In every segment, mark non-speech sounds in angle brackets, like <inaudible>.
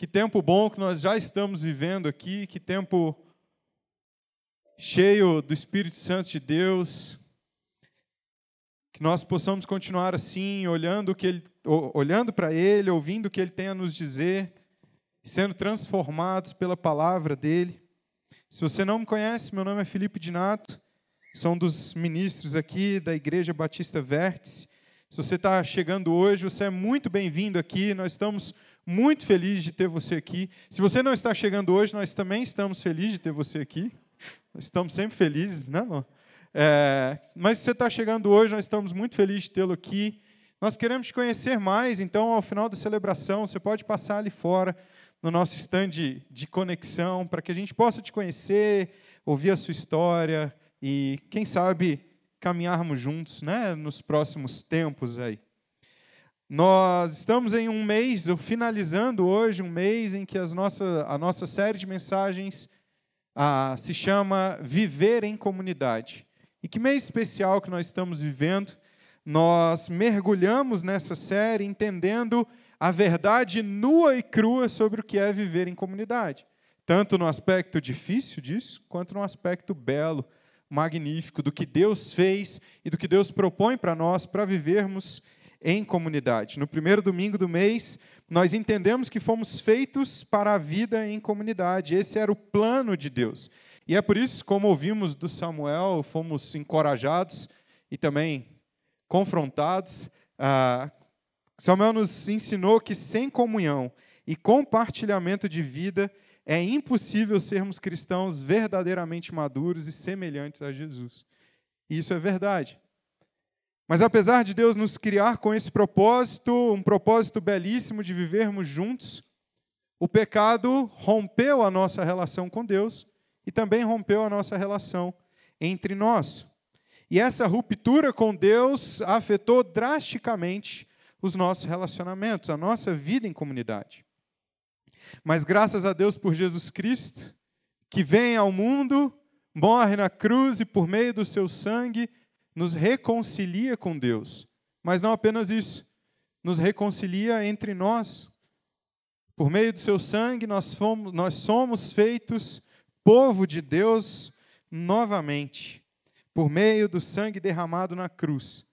Que tempo bom que nós já estamos vivendo aqui, que tempo cheio do Espírito Santo de Deus. Que nós possamos continuar assim, olhando que ele, olhando para ele, ouvindo o que ele tem a nos dizer, sendo transformados pela palavra dele. Se você não me conhece, meu nome é Felipe Dinato, sou um dos ministros aqui da Igreja Batista Vértice. Se você está chegando hoje, você é muito bem-vindo aqui. Nós estamos muito feliz de ter você aqui. Se você não está chegando hoje, nós também estamos felizes de ter você aqui. Nós estamos sempre felizes, né? É, mas se você está chegando hoje, nós estamos muito felizes de tê-lo aqui. Nós queremos te conhecer mais, então, ao final da celebração, você pode passar ali fora, no nosso stand de conexão, para que a gente possa te conhecer, ouvir a sua história e, quem sabe, caminharmos juntos né, nos próximos tempos aí. Nós estamos em um mês, finalizando hoje, um mês em que as nossa, a nossa série de mensagens ah, se chama Viver em Comunidade. E que mês especial que nós estamos vivendo. Nós mergulhamos nessa série entendendo a verdade nua e crua sobre o que é viver em comunidade. Tanto no aspecto difícil disso, quanto no aspecto belo, magnífico, do que Deus fez e do que Deus propõe para nós para vivermos em comunidade. No primeiro domingo do mês, nós entendemos que fomos feitos para a vida em comunidade. Esse era o plano de Deus. E é por isso, como ouvimos do Samuel, fomos encorajados e também confrontados. Ah, Samuel nos ensinou que sem comunhão e compartilhamento de vida é impossível sermos cristãos verdadeiramente maduros e semelhantes a Jesus. E isso é verdade. Mas apesar de Deus nos criar com esse propósito, um propósito belíssimo de vivermos juntos, o pecado rompeu a nossa relação com Deus e também rompeu a nossa relação entre nós. E essa ruptura com Deus afetou drasticamente os nossos relacionamentos, a nossa vida em comunidade. Mas graças a Deus por Jesus Cristo, que vem ao mundo, morre na cruz e por meio do seu sangue nos reconcilia com Deus. Mas não apenas isso, nos reconcilia entre nós. Por meio do seu sangue, nós, fomos, nós somos feitos povo de Deus novamente. Por meio do sangue derramado na cruz,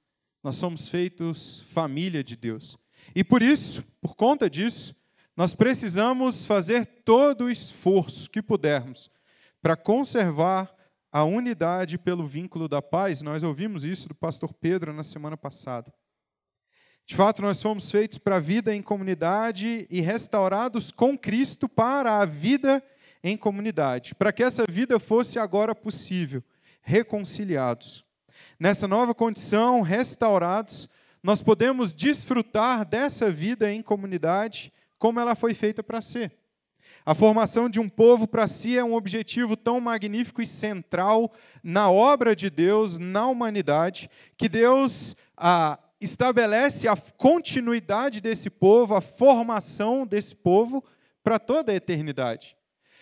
nós somos feitos família de Deus. E por isso, por conta disso, nós precisamos fazer todo o esforço que pudermos para conservar a unidade pelo vínculo da paz. Nós ouvimos isso do pastor Pedro na semana passada. De fato, nós fomos feitos para a vida em comunidade e restaurados com Cristo para a vida em comunidade, para que essa vida fosse agora possível, reconciliados. Nessa nova condição, restaurados, nós podemos desfrutar dessa vida em comunidade como ela foi feita para ser. A formação de um povo para si é um objetivo tão magnífico e central na obra de Deus, na humanidade, que Deus ah, estabelece a continuidade desse povo, a formação desse povo para toda a eternidade.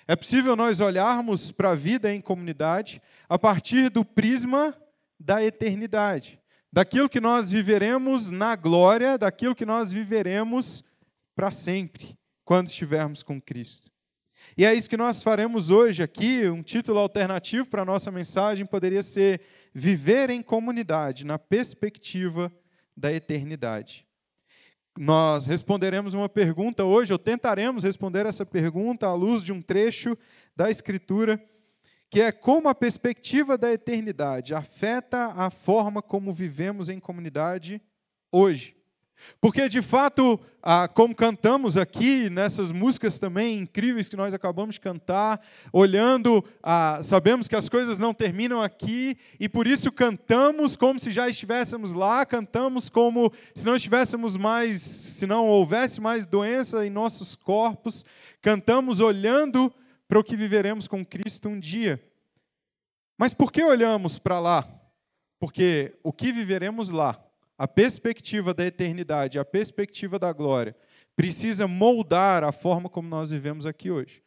É possível nós olharmos para a vida em comunidade a partir do prisma da eternidade, daquilo que nós viveremos na glória, daquilo que nós viveremos para sempre, quando estivermos com Cristo. E é isso que nós faremos hoje aqui. Um título alternativo para a nossa mensagem poderia ser Viver em Comunidade, na perspectiva da eternidade. Nós responderemos uma pergunta hoje, ou tentaremos responder essa pergunta à luz de um trecho da Escritura, que é como a perspectiva da eternidade afeta a forma como vivemos em comunidade hoje. Porque, de fato, como cantamos aqui, nessas músicas também incríveis que nós acabamos de cantar, olhando, sabemos que as coisas não terminam aqui, e por isso cantamos como se já estivéssemos lá, cantamos como se não estivéssemos mais, se não houvesse mais doença em nossos corpos, cantamos olhando para o que viveremos com Cristo um dia. Mas por que olhamos para lá? Porque o que viveremos lá a perspectiva da eternidade, a perspectiva da glória, precisa moldar a forma como nós vivemos aqui hoje.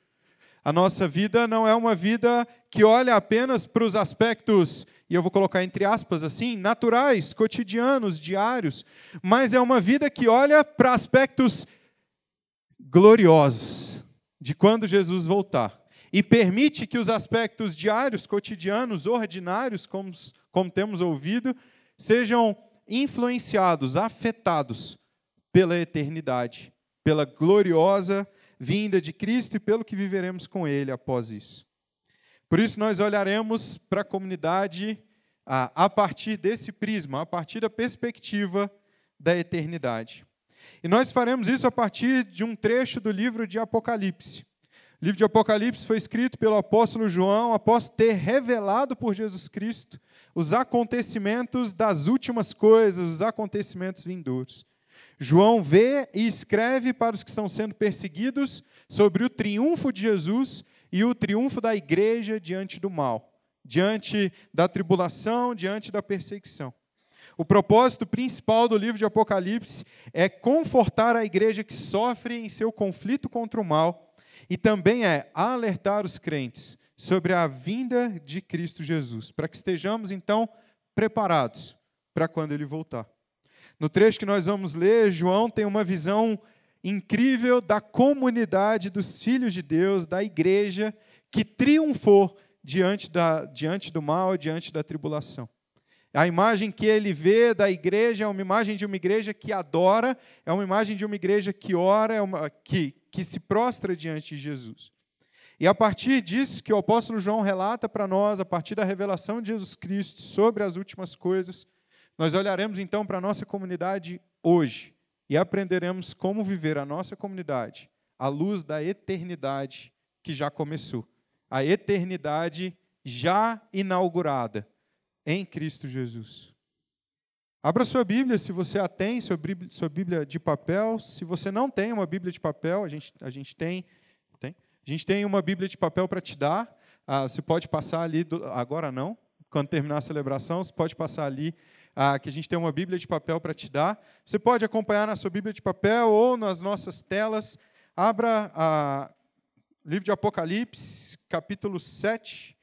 A nossa vida não é uma vida que olha apenas para os aspectos, e eu vou colocar entre aspas assim, naturais, cotidianos, diários, mas é uma vida que olha para aspectos gloriosos de quando Jesus voltar. E permite que os aspectos diários, cotidianos, ordinários, como, como temos ouvido, sejam influenciados, afetados pela eternidade, pela gloriosa vinda de Cristo e pelo que viveremos com Ele após isso. Por isso, nós olharemos para a comunidade a, partir desse prisma, a partir da perspectiva da eternidade. E nós faremos isso a partir de um trecho do livro de Apocalipse. O livro de Apocalipse foi escrito pelo apóstolo João após ter revelado por Jesus Cristo os acontecimentos das últimas coisas, os acontecimentos vindouros. João vê e escreve para os que estão sendo perseguidos sobre o triunfo de Jesus e o triunfo da igreja diante do mal, diante da tribulação, diante da perseguição. O propósito principal do livro de Apocalipse é confortar a igreja que sofre em seu conflito contra o mal e também é alertar os crentes sobre a vinda de Cristo Jesus, para que estejamos então preparados para quando ele voltar. No trecho que nós vamos ler, João tem uma visão incrível da comunidade dos filhos de Deus, da igreja que triunfou diante, da, diante do mal, diante da tribulação. A imagem que ele vê da igreja é uma imagem de uma igreja que adora, é uma imagem de uma igreja que ora, é uma, que, que se prostra diante de Jesus. E a partir disso que o apóstolo João relata para nós, a partir da revelação de Jesus Cristo sobre as últimas coisas, nós olharemos então para a nossa comunidade hoje e aprenderemos como viver a nossa comunidade à luz da eternidade que já começou. A eternidade já inaugurada em Cristo Jesus. Abra sua Bíblia, se você a tem, sua Bíblia, de papel. Se você não tem uma Bíblia de papel, a gente, a gente tem a gente tem uma Bíblia de papel para te dar. Ah, você pode passar ali, do, agora não, quando terminar a celebração, você pode passar ali, ah, que a gente tem uma Bíblia de papel para te dar. Você pode acompanhar na sua Bíblia de papel ou nas nossas telas. Abra ah, livro de Apocalipse, capítulo 7.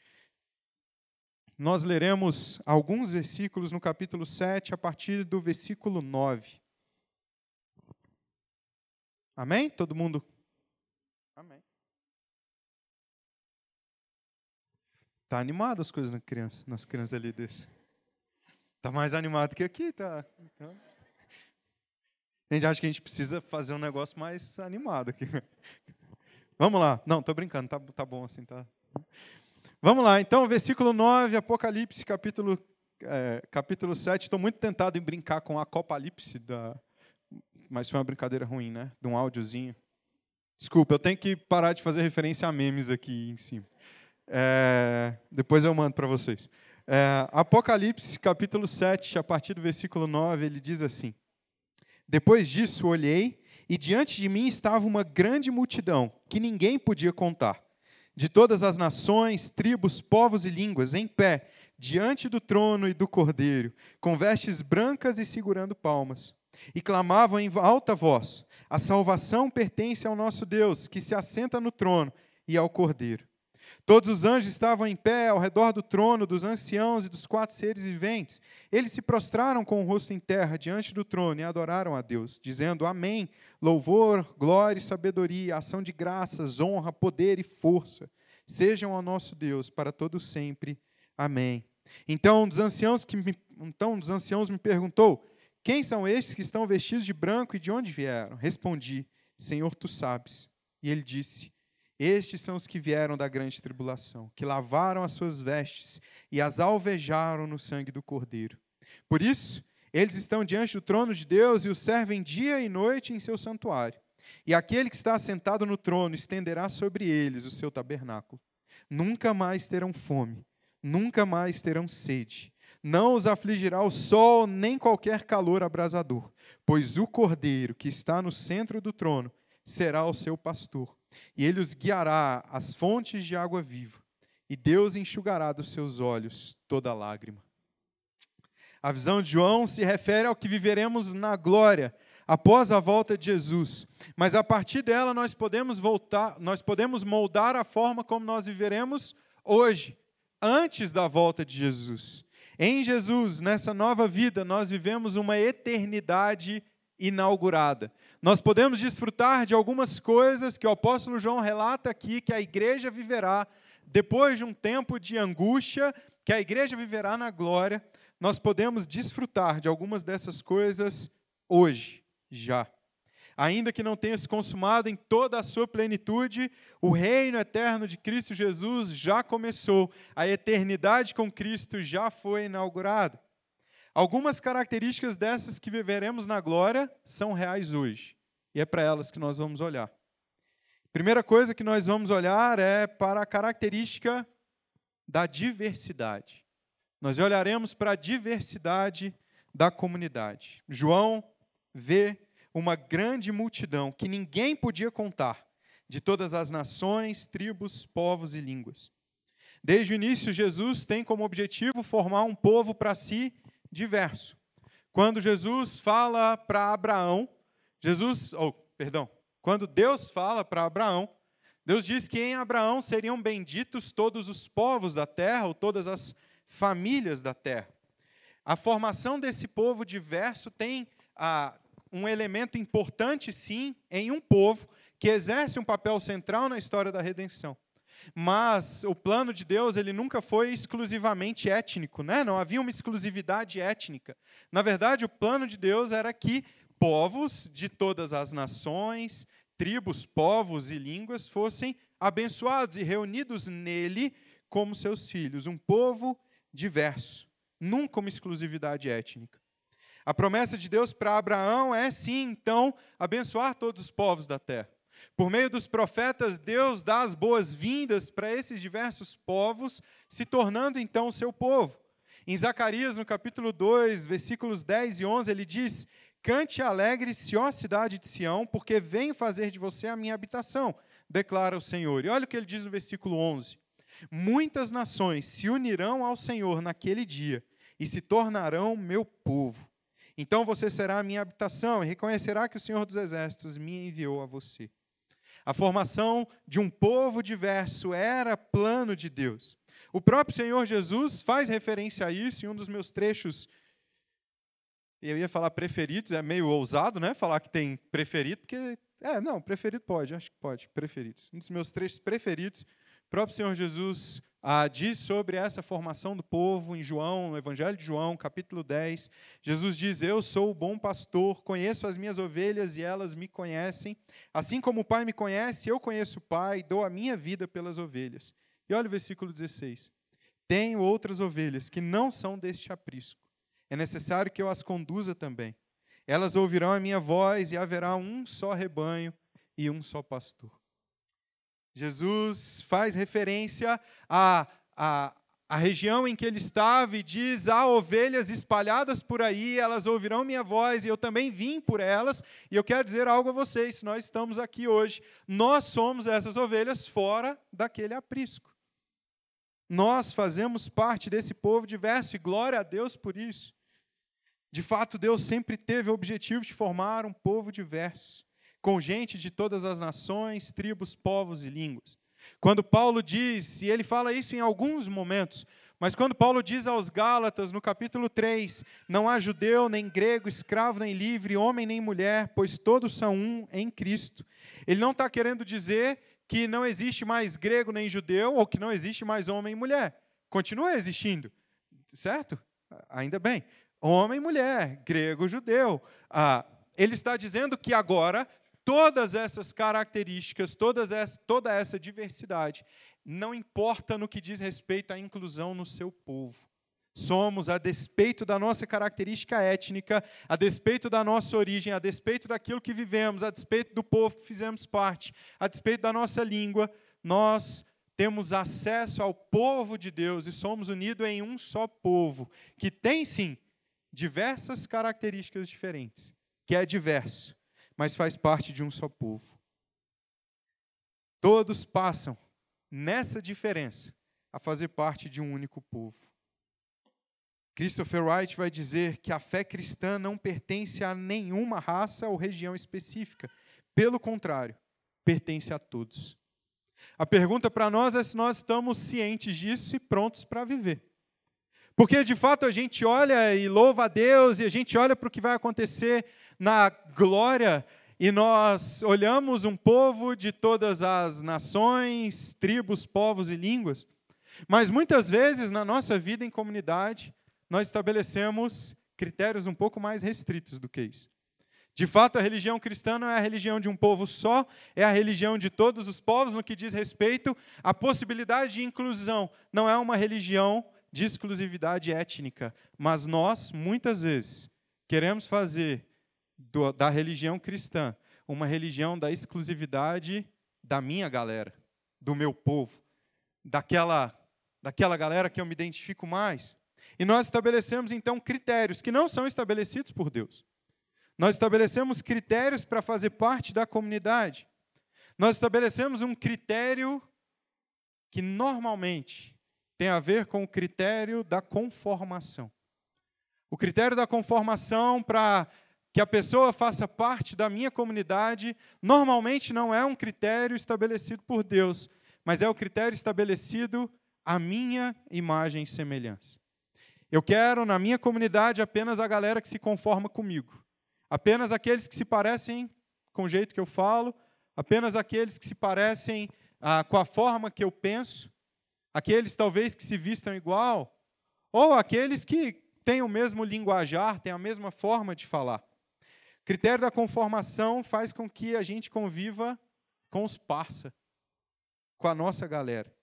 Nós leremos alguns versículos no capítulo 7, a partir do versículo 9. Amém? Todo mundo Tá animado as coisas na criança, nas crianças ali desse. Tá mais animado que aqui, tá? Então, a gente acha que a gente precisa fazer um negócio mais animado aqui. <laughs> Vamos lá. Não, tô brincando, tá, tá bom assim, tá? Vamos lá, então, versículo 9, Apocalipse, capítulo, é, capítulo 7. Estou muito tentado em brincar com a Apocalipse, da... mas foi uma brincadeira ruim, né? De um áudiozinho. Desculpa, eu tenho que parar de fazer referência a memes aqui em cima. É, depois eu mando para vocês. É, Apocalipse, capítulo 7, a partir do versículo 9, ele diz assim: Depois disso olhei, e diante de mim estava uma grande multidão, que ninguém podia contar, de todas as nações, tribos, povos e línguas, em pé, diante do trono e do cordeiro, com vestes brancas e segurando palmas. E clamavam em alta voz: A salvação pertence ao nosso Deus, que se assenta no trono, e ao cordeiro. Todos os anjos estavam em pé ao redor do trono, dos anciãos e dos quatro seres viventes. Eles se prostraram com o rosto em terra diante do trono e adoraram a Deus, dizendo: Amém. Louvor, glória e sabedoria, ação de graças, honra, poder e força sejam ao nosso Deus para todo sempre. Amém. Então, um dos anciãos que me, então um dos anciãos me perguntou: Quem são estes que estão vestidos de branco e de onde vieram? Respondi: Senhor, tu sabes. E ele disse: estes são os que vieram da grande tribulação, que lavaram as suas vestes e as alvejaram no sangue do Cordeiro. Por isso, Eles estão diante do trono de Deus e o servem dia e noite em seu santuário. E aquele que está assentado no trono estenderá sobre eles o seu tabernáculo. Nunca mais terão fome, nunca mais terão sede. Não os afligirá o sol nem qualquer calor abrasador, pois o cordeiro que está no centro do trono será o seu pastor, e ele os guiará às fontes de água viva, e Deus enxugará dos seus olhos toda lágrima. A visão de João se refere ao que viveremos na glória após a volta de Jesus. Mas a partir dela nós podemos voltar, nós podemos moldar a forma como nós viveremos hoje, antes da volta de Jesus. Em Jesus, nessa nova vida, nós vivemos uma eternidade inaugurada. Nós podemos desfrutar de algumas coisas que o apóstolo João relata aqui que a igreja viverá depois de um tempo de angústia, que a igreja viverá na glória, nós podemos desfrutar de algumas dessas coisas hoje, já. Ainda que não tenha se consumado em toda a sua plenitude, o reino eterno de Cristo Jesus já começou, a eternidade com Cristo já foi inaugurada. Algumas características dessas que viveremos na glória são reais hoje, e é para elas que nós vamos olhar. Primeira coisa que nós vamos olhar é para a característica da diversidade nós olharemos para a diversidade da comunidade. João vê uma grande multidão que ninguém podia contar, de todas as nações, tribos, povos e línguas. Desde o início, Jesus tem como objetivo formar um povo para si diverso. Quando Jesus fala para Abraão, Jesus, oh, perdão, quando Deus fala para Abraão, Deus diz que em Abraão seriam benditos todos os povos da terra, ou todas as famílias da terra. A formação desse povo diverso tem ah, um elemento importante, sim, em um povo que exerce um papel central na história da redenção. Mas o plano de Deus ele nunca foi exclusivamente étnico, né? não havia uma exclusividade étnica. Na verdade, o plano de Deus era que povos de todas as nações, tribos, povos e línguas fossem abençoados e reunidos nele como seus filhos. Um povo diverso, nunca uma exclusividade étnica. A promessa de Deus para Abraão é sim, então, abençoar todos os povos da terra. Por meio dos profetas, Deus dá as boas-vindas para esses diversos povos, se tornando então o seu povo. Em Zacarias, no capítulo 2, versículos 10 e 11, ele diz: Cante alegre-se, ó cidade de Sião, porque venho fazer de você a minha habitação, declara o Senhor. E olha o que ele diz no versículo 11: Muitas nações se unirão ao Senhor naquele dia e se tornarão meu povo. Então você será a minha habitação e reconhecerá que o Senhor dos Exércitos me enviou a você. A formação de um povo diverso era plano de Deus. O próprio Senhor Jesus faz referência a isso em um dos meus trechos. Eu ia falar preferidos, é meio ousado, né? Falar que tem preferido, porque. É, não, preferido pode, acho que pode, preferidos. Um dos meus trechos preferidos o próprio Senhor Jesus ah, diz sobre essa formação do povo em João, no Evangelho de João, capítulo 10. Jesus diz: Eu sou o bom pastor, conheço as minhas ovelhas e elas me conhecem. Assim como o Pai me conhece, eu conheço o Pai, dou a minha vida pelas ovelhas. E olha o versículo 16: Tenho outras ovelhas que não são deste aprisco. É necessário que eu as conduza também. Elas ouvirão a minha voz e haverá um só rebanho e um só pastor. Jesus faz referência à, à, à região em que ele estava e diz: há ovelhas espalhadas por aí, elas ouvirão minha voz e eu também vim por elas. E eu quero dizer algo a vocês: nós estamos aqui hoje, nós somos essas ovelhas fora daquele aprisco. Nós fazemos parte desse povo diverso e glória a Deus por isso. De fato, Deus sempre teve o objetivo de formar um povo diverso com gente de todas as nações, tribos, povos e línguas. Quando Paulo diz, e ele fala isso em alguns momentos, mas quando Paulo diz aos Gálatas, no capítulo 3, não há judeu, nem grego, escravo, nem livre, homem, nem mulher, pois todos são um em Cristo. Ele não está querendo dizer que não existe mais grego nem judeu, ou que não existe mais homem e mulher. Continua existindo, certo? Ainda bem. Homem e mulher, grego, judeu. Ah, ele está dizendo que agora todas essas características, todas essa, toda essa diversidade, não importa no que diz respeito à inclusão no seu povo. somos, a despeito da nossa característica étnica, a despeito da nossa origem, a despeito daquilo que vivemos, a despeito do povo que fizemos parte, a despeito da nossa língua, nós temos acesso ao povo de Deus e somos unidos em um só povo, que tem sim diversas características diferentes, que é diverso, mas faz parte de um só povo. Todos passam nessa diferença a fazer parte de um único povo. Christopher Wright vai dizer que a fé cristã não pertence a nenhuma raça ou região específica. Pelo contrário, pertence a todos. A pergunta para nós é se nós estamos cientes disso e prontos para viver. Porque de fato a gente olha e louva a Deus e a gente olha para o que vai acontecer na glória e nós olhamos um povo de todas as nações, tribos, povos e línguas. Mas muitas vezes na nossa vida em comunidade, nós estabelecemos critérios um pouco mais restritos do que isso. De fato, a religião cristã não é a religião de um povo só, é a religião de todos os povos no que diz respeito à possibilidade de inclusão. Não é uma religião de exclusividade étnica, mas nós, muitas vezes, queremos fazer do, da religião cristã uma religião da exclusividade da minha galera, do meu povo, daquela, daquela galera que eu me identifico mais. E nós estabelecemos então critérios que não são estabelecidos por Deus. Nós estabelecemos critérios para fazer parte da comunidade. Nós estabelecemos um critério que normalmente tem a ver com o critério da conformação. O critério da conformação para que a pessoa faça parte da minha comunidade, normalmente não é um critério estabelecido por Deus, mas é o critério estabelecido à minha imagem e semelhança. Eu quero na minha comunidade apenas a galera que se conforma comigo. Apenas aqueles que se parecem com o jeito que eu falo, apenas aqueles que se parecem ah, com a forma que eu penso, aqueles talvez que se vistam igual, ou aqueles que têm o mesmo linguajar, têm a mesma forma de falar. Critério da conformação faz com que a gente conviva com os parça, com a nossa galera.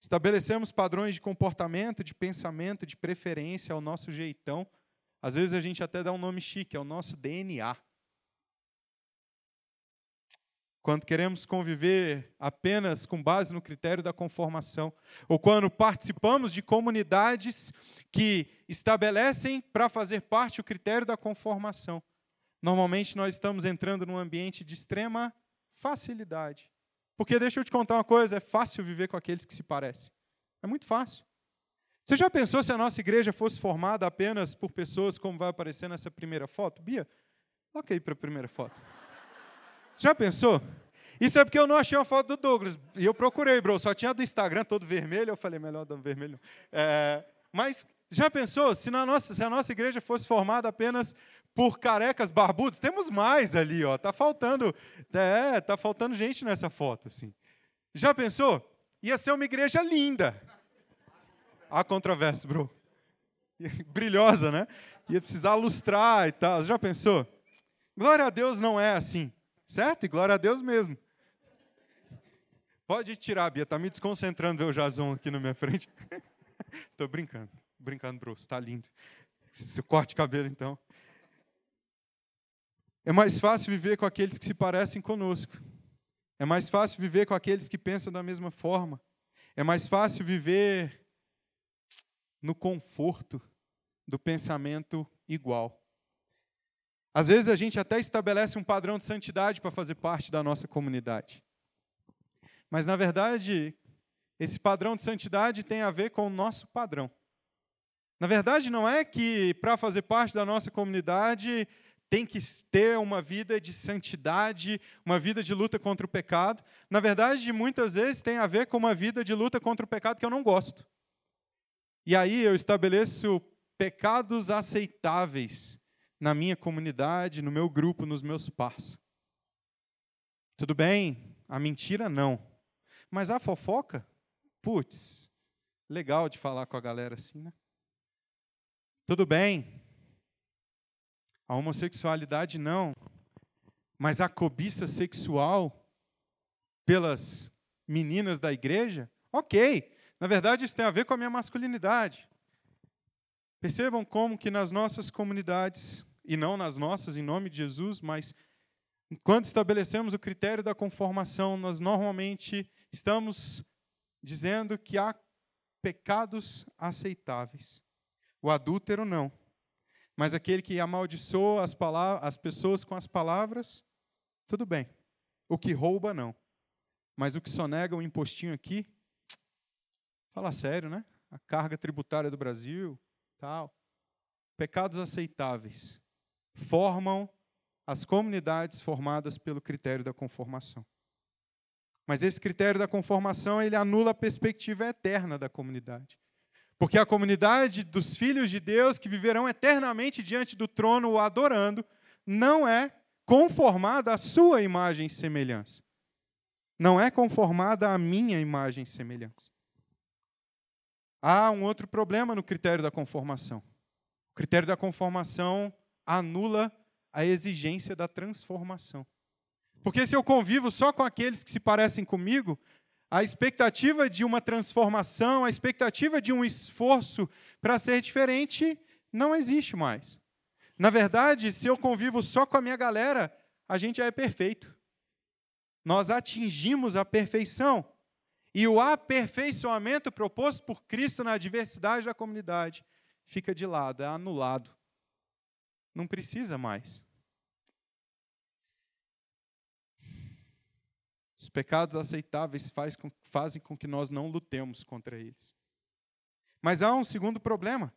Estabelecemos padrões de comportamento, de pensamento, de preferência ao nosso jeitão. Às vezes a gente até dá um nome chique, é o nosso DNA. Quando queremos conviver apenas com base no critério da conformação, ou quando participamos de comunidades que estabelecem para fazer parte o critério da conformação, normalmente nós estamos entrando num ambiente de extrema facilidade porque deixa eu te contar uma coisa, é fácil viver com aqueles que se parecem. É muito fácil. Você já pensou se a nossa igreja fosse formada apenas por pessoas como vai aparecer nessa primeira foto? Bia, coloca aí para a primeira foto. Já pensou? Isso é porque eu não achei uma foto do Douglas. E eu procurei, bro. Só tinha do Instagram todo vermelho. Eu falei, melhor do vermelho. É, mas já pensou se, na nossa, se a nossa igreja fosse formada apenas por carecas barbudos, temos mais ali, ó. Tá faltando, é, tá faltando gente nessa foto, assim. Já pensou? Ia ser uma igreja linda. A controvérsia, bro. <laughs> Brilhosa, né? Ia precisar lustrar e tal. Já pensou? Glória a Deus não é assim, certo? E glória a Deus mesmo. Pode tirar, Bia, tá me desconcentrando ver o Jason aqui na minha frente. <laughs> Tô brincando, brincando, bro, está lindo. Seu corte cabelo, então. É mais fácil viver com aqueles que se parecem conosco. É mais fácil viver com aqueles que pensam da mesma forma. É mais fácil viver no conforto do pensamento igual. Às vezes a gente até estabelece um padrão de santidade para fazer parte da nossa comunidade. Mas, na verdade, esse padrão de santidade tem a ver com o nosso padrão. Na verdade, não é que para fazer parte da nossa comunidade tem que ter uma vida de santidade, uma vida de luta contra o pecado. Na verdade, muitas vezes tem a ver com uma vida de luta contra o pecado que eu não gosto. E aí eu estabeleço pecados aceitáveis na minha comunidade, no meu grupo, nos meus pais. Tudo bem, a mentira não. Mas a fofoca, putz, legal de falar com a galera assim, né? Tudo bem, a homossexualidade não, mas a cobiça sexual pelas meninas da igreja, ok. Na verdade, isso tem a ver com a minha masculinidade. Percebam como que nas nossas comunidades, e não nas nossas, em nome de Jesus, mas quando estabelecemos o critério da conformação, nós normalmente estamos dizendo que há pecados aceitáveis. O adúltero não. Mas aquele que amaldiçoa as, as pessoas com as palavras, tudo bem. O que rouba, não. Mas o que sonega o um impostinho aqui, fala sério, né? A carga tributária do Brasil, tal. Pecados aceitáveis formam as comunidades formadas pelo critério da conformação. Mas esse critério da conformação, ele anula a perspectiva eterna da comunidade. Porque a comunidade dos filhos de Deus que viverão eternamente diante do trono o adorando, não é conformada à sua imagem e semelhança. Não é conformada à minha imagem e semelhança. Há um outro problema no critério da conformação. O critério da conformação anula a exigência da transformação. Porque se eu convivo só com aqueles que se parecem comigo, a expectativa de uma transformação, a expectativa de um esforço para ser diferente não existe mais. Na verdade, se eu convivo só com a minha galera, a gente já é perfeito. Nós atingimos a perfeição. E o aperfeiçoamento proposto por Cristo na diversidade da comunidade fica de lado, é anulado. Não precisa mais. Os pecados aceitáveis faz com, fazem com que nós não lutemos contra eles. Mas há um segundo problema.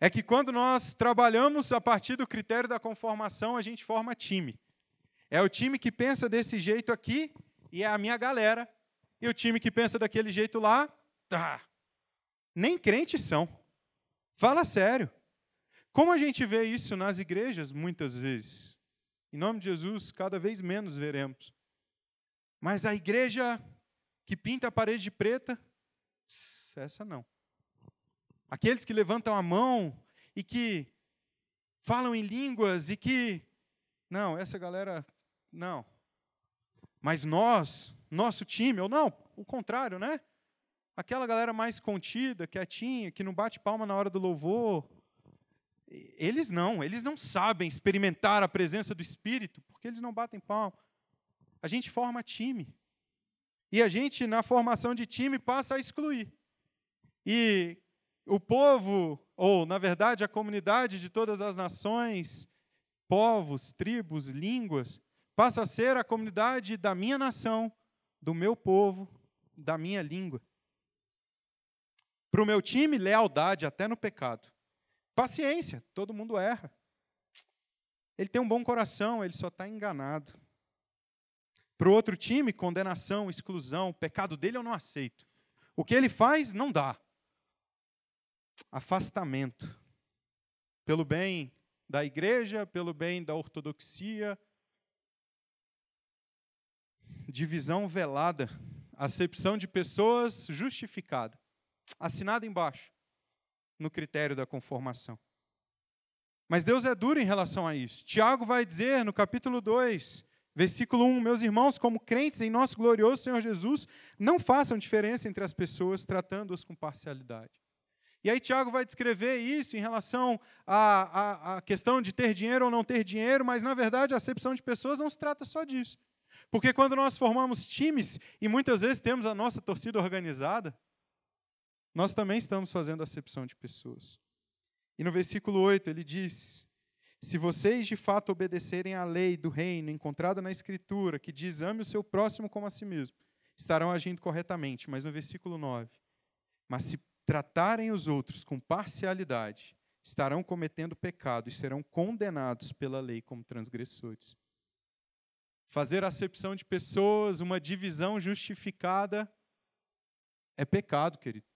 É que quando nós trabalhamos a partir do critério da conformação, a gente forma time. É o time que pensa desse jeito aqui e é a minha galera. E o time que pensa daquele jeito lá, tá. Nem crentes são. Fala sério. Como a gente vê isso nas igrejas muitas vezes? Em nome de Jesus, cada vez menos veremos. Mas a igreja que pinta a parede preta, essa não. Aqueles que levantam a mão e que falam em línguas e que. Não, essa galera. Não. Mas nós, nosso time, ou não, o contrário, né? Aquela galera mais contida, quietinha, que não bate palma na hora do louvor. Eles não, eles não sabem experimentar a presença do Espírito, porque eles não batem palma a gente forma time. E a gente, na formação de time, passa a excluir. E o povo, ou na verdade a comunidade de todas as nações, povos, tribos, línguas, passa a ser a comunidade da minha nação, do meu povo, da minha língua. Para o meu time, lealdade até no pecado. Paciência, todo mundo erra. Ele tem um bom coração, ele só está enganado. Para o outro time, condenação, exclusão, o pecado dele eu não aceito. O que ele faz, não dá. Afastamento. Pelo bem da igreja, pelo bem da ortodoxia. Divisão velada. Acepção de pessoas justificada. Assinado embaixo, no critério da conformação. Mas Deus é duro em relação a isso. Tiago vai dizer no capítulo 2 Versículo 1: Meus irmãos, como crentes em nosso glorioso Senhor Jesus, não façam diferença entre as pessoas, tratando-as com parcialidade. E aí, Tiago vai descrever isso em relação à, à, à, questão de ter dinheiro ou não ter dinheiro, mas, na verdade, a acepção de pessoas não se trata só disso. Porque quando nós formamos times, e muitas vezes temos a nossa torcida organizada, nós também estamos fazendo acepção de pessoas. E no versículo 8 ele diz: se vocês de fato obedecerem à lei do reino encontrada na Escritura, que diz ame o seu próximo como a si mesmo, estarão agindo corretamente. Mas no versículo 9: Mas se tratarem os outros com parcialidade, estarão cometendo pecado e serão condenados pela lei como transgressores. Fazer acepção de pessoas, uma divisão justificada, é pecado, querido.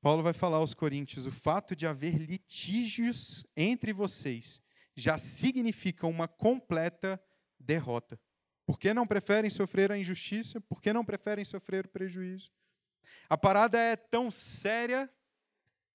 Paulo vai falar aos Coríntios: o fato de haver litígios entre vocês já significa uma completa derrota. Por que não preferem sofrer a injustiça? Por que não preferem sofrer o prejuízo? A parada é tão séria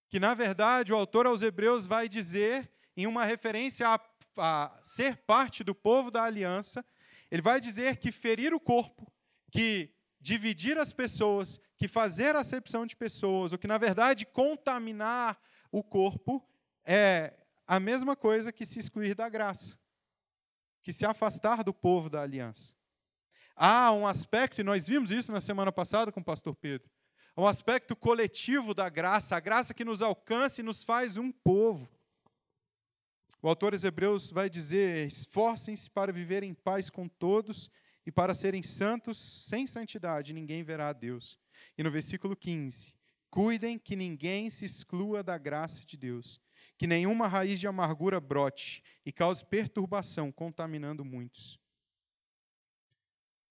que, na verdade, o autor aos Hebreus vai dizer, em uma referência a, a ser parte do povo da aliança, ele vai dizer que ferir o corpo, que dividir as pessoas, que fazer acepção de pessoas, ou que, na verdade, contaminar o corpo, é a mesma coisa que se excluir da graça, que se afastar do povo da aliança. Há um aspecto, e nós vimos isso na semana passada com o pastor Pedro, um aspecto coletivo da graça, a graça que nos alcança e nos faz um povo. O autor dos Hebreus vai dizer: esforcem-se para viver em paz com todos e para serem santos, sem santidade ninguém verá a Deus. E no versículo 15: cuidem que ninguém se exclua da graça de Deus, que nenhuma raiz de amargura brote e cause perturbação, contaminando muitos.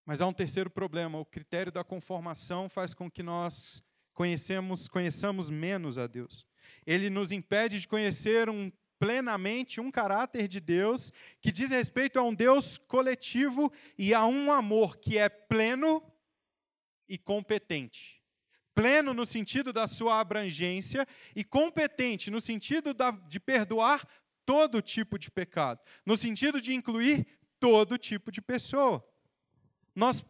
Mas há um terceiro problema: o critério da conformação faz com que nós conhecemos, conheçamos menos a Deus. Ele nos impede de conhecer um plenamente um caráter de Deus que diz respeito a um Deus coletivo e a um amor que é pleno e competente. Pleno no sentido da sua abrangência e competente no sentido da, de perdoar todo tipo de pecado, no sentido de incluir todo tipo de pessoa. Nós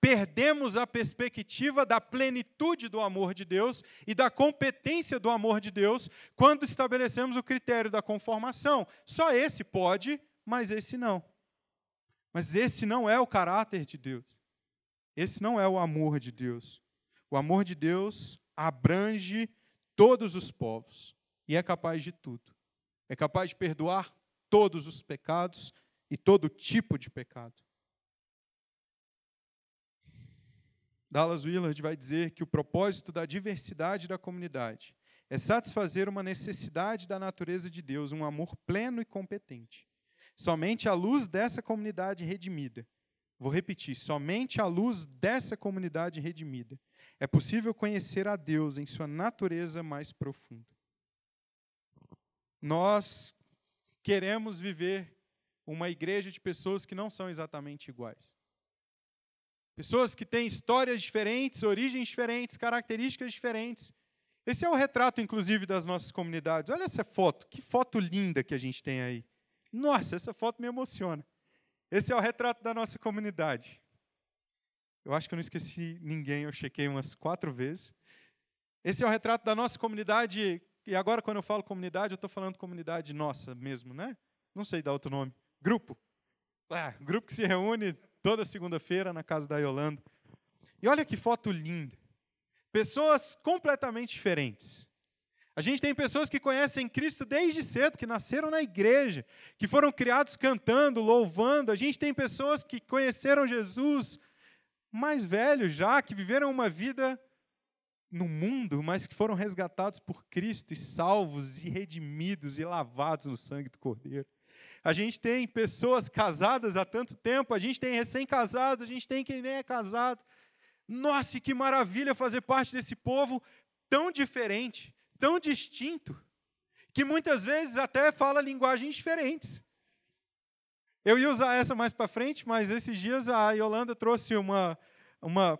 perdemos a perspectiva da plenitude do amor de Deus e da competência do amor de Deus quando estabelecemos o critério da conformação. Só esse pode, mas esse não. Mas esse não é o caráter de Deus. Esse não é o amor de Deus. O amor de Deus abrange todos os povos e é capaz de tudo. É capaz de perdoar todos os pecados e todo tipo de pecado. Dallas Willard vai dizer que o propósito da diversidade da comunidade é satisfazer uma necessidade da natureza de Deus, um amor pleno e competente. Somente à luz dessa comunidade redimida, vou repetir, somente à luz dessa comunidade redimida, é possível conhecer a Deus em sua natureza mais profunda. Nós queremos viver uma igreja de pessoas que não são exatamente iguais. Pessoas que têm histórias diferentes, origens diferentes, características diferentes. Esse é o retrato, inclusive, das nossas comunidades. Olha essa foto, que foto linda que a gente tem aí. Nossa, essa foto me emociona. Esse é o retrato da nossa comunidade. Eu acho que eu não esqueci ninguém, eu chequei umas quatro vezes. Esse é o retrato da nossa comunidade, e agora, quando eu falo comunidade, eu estou falando comunidade nossa mesmo, né? Não sei dar outro nome. Grupo. Ah, grupo que se reúne toda segunda-feira na casa da Yolanda. E olha que foto linda. Pessoas completamente diferentes. A gente tem pessoas que conhecem Cristo desde cedo, que nasceram na igreja, que foram criados cantando, louvando. A gente tem pessoas que conheceram Jesus mais velhos já, que viveram uma vida no mundo, mas que foram resgatados por Cristo e salvos e redimidos e lavados no sangue do Cordeiro. A gente tem pessoas casadas há tanto tempo, a gente tem recém-casados, a gente tem quem nem é casado. Nossa, que maravilha fazer parte desse povo tão diferente, tão distinto, que muitas vezes até fala linguagens diferentes. Eu ia usar essa mais para frente, mas esses dias a Yolanda trouxe uma, uma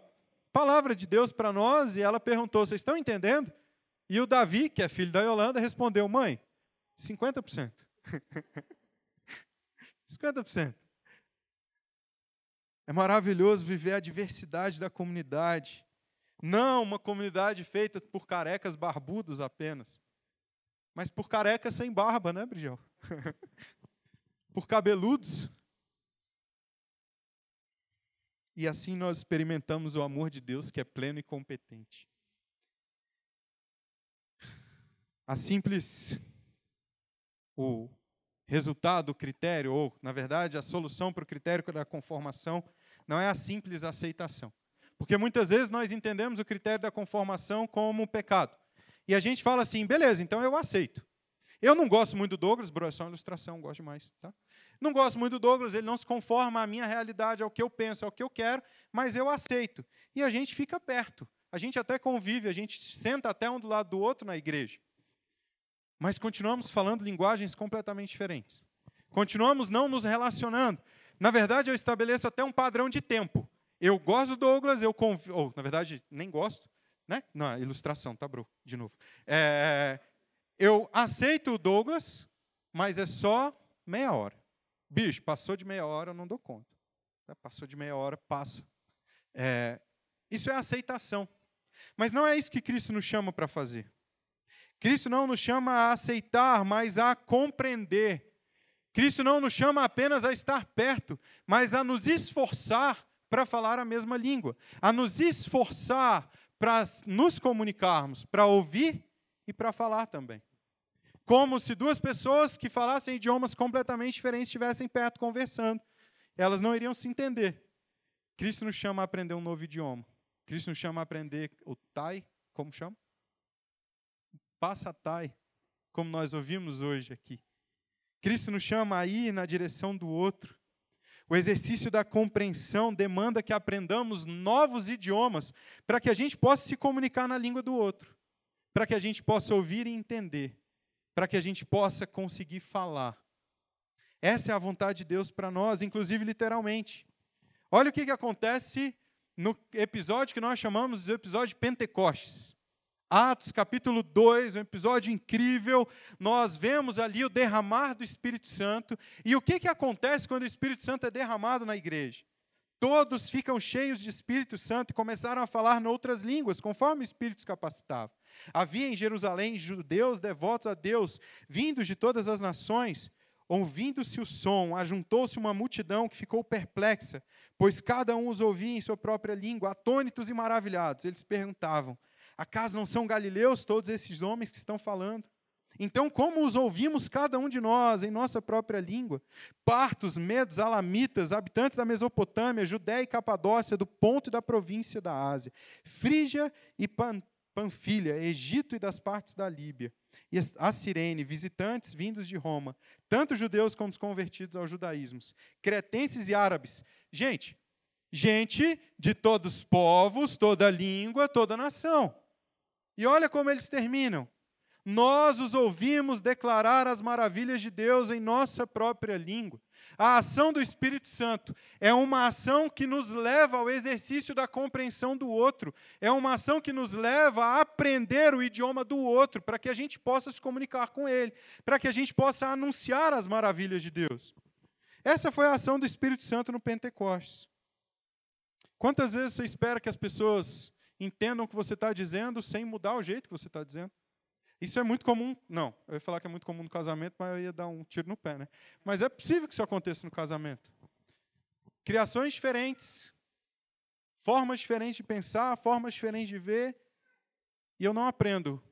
palavra de Deus para nós e ela perguntou: vocês estão entendendo? E o Davi, que é filho da Yolanda, respondeu: mãe, 50%. <laughs> 50%. É maravilhoso viver a diversidade da comunidade. Não uma comunidade feita por carecas barbudos apenas, mas por carecas sem barba, né, Brigel? <laughs> por cabeludos. E assim nós experimentamos o amor de Deus que é pleno e competente. A simples o resultado, o critério, ou, na verdade, a solução para o critério da conformação, não é a simples aceitação. Porque muitas vezes nós entendemos o critério da conformação como um pecado. E a gente fala assim, beleza, então eu aceito. Eu não gosto muito do Douglas, bro, é só uma ilustração, gosto demais. Tá? Não gosto muito do Douglas, ele não se conforma à minha realidade, ao que eu penso, ao que eu quero, mas eu aceito. E a gente fica perto. A gente até convive, a gente senta até um do lado do outro na igreja mas continuamos falando linguagens completamente diferentes. Continuamos não nos relacionando. Na verdade, eu estabeleço até um padrão de tempo. Eu gosto do Douglas, eu ou na verdade nem gosto, né? Não, ilustração, tá bro, de novo. É... Eu aceito o Douglas, mas é só meia hora. Bicho, passou de meia hora, eu não dou conta. Passou de meia hora, passa. É... Isso é aceitação. Mas não é isso que Cristo nos chama para fazer. Cristo não nos chama a aceitar, mas a compreender. Cristo não nos chama apenas a estar perto, mas a nos esforçar para falar a mesma língua, a nos esforçar para nos comunicarmos, para ouvir e para falar também. Como se duas pessoas que falassem idiomas completamente diferentes estivessem perto conversando. Elas não iriam se entender. Cristo nos chama a aprender um novo idioma. Cristo nos chama a aprender o Tai, como chama? Passa Tai, como nós ouvimos hoje aqui. Cristo nos chama a ir na direção do outro. O exercício da compreensão demanda que aprendamos novos idiomas para que a gente possa se comunicar na língua do outro, para que a gente possa ouvir e entender, para que a gente possa conseguir falar. Essa é a vontade de Deus para nós, inclusive literalmente. Olha o que, que acontece no episódio que nós chamamos de episódio de Pentecostes. Atos capítulo 2, um episódio incrível, nós vemos ali o derramar do Espírito Santo. E o que, que acontece quando o Espírito Santo é derramado na igreja? Todos ficam cheios de Espírito Santo e começaram a falar em outras línguas, conforme o Espírito os capacitava. Havia em Jerusalém judeus devotos a Deus, vindos de todas as nações. Ouvindo-se o som, ajuntou-se uma multidão que ficou perplexa, pois cada um os ouvia em sua própria língua, atônitos e maravilhados. Eles perguntavam: Acaso não são galileus todos esses homens que estão falando? Então, como os ouvimos cada um de nós em nossa própria língua? Partos, medos, alamitas, habitantes da Mesopotâmia, Judéia e Capadócia, do ponto da província da Ásia, Frígia e Pan Panfilha, Egito e das partes da Líbia, e a Cirene, visitantes vindos de Roma, tanto judeus como os convertidos ao judaísmo, cretenses e árabes. Gente, gente de todos os povos, toda língua, toda nação. E olha como eles terminam. Nós os ouvimos declarar as maravilhas de Deus em nossa própria língua. A ação do Espírito Santo é uma ação que nos leva ao exercício da compreensão do outro, é uma ação que nos leva a aprender o idioma do outro, para que a gente possa se comunicar com ele, para que a gente possa anunciar as maravilhas de Deus. Essa foi a ação do Espírito Santo no Pentecostes. Quantas vezes você espera que as pessoas entendam o que você está dizendo sem mudar o jeito que você está dizendo. Isso é muito comum. Não, eu ia falar que é muito comum no casamento, mas eu ia dar um tiro no pé, né? Mas é possível que isso aconteça no casamento. Criações diferentes, formas diferentes de pensar, formas diferentes de ver, e eu não aprendo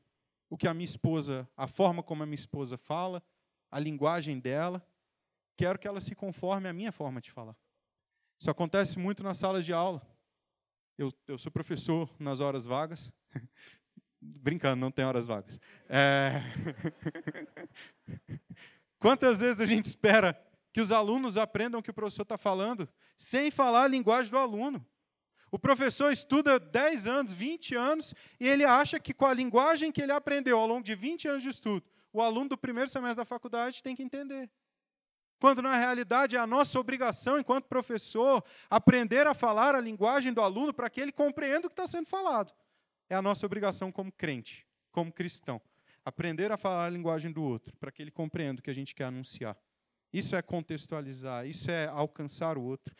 o que a minha esposa, a forma como a minha esposa fala, a linguagem dela. Quero que ela se conforme à minha forma de falar. Isso acontece muito nas salas de aula. Eu, eu sou professor nas horas vagas. <laughs> Brincando, não tem horas vagas. É... <laughs> Quantas vezes a gente espera que os alunos aprendam o que o professor está falando, sem falar a linguagem do aluno? O professor estuda 10 anos, 20 anos, e ele acha que com a linguagem que ele aprendeu ao longo de 20 anos de estudo, o aluno do primeiro semestre da faculdade tem que entender. Quando na realidade é a nossa obrigação, enquanto professor, aprender a falar a linguagem do aluno para que ele compreenda o que está sendo falado. É a nossa obrigação como crente, como cristão. Aprender a falar a linguagem do outro, para que ele compreenda o que a gente quer anunciar. Isso é contextualizar, isso é alcançar o outro.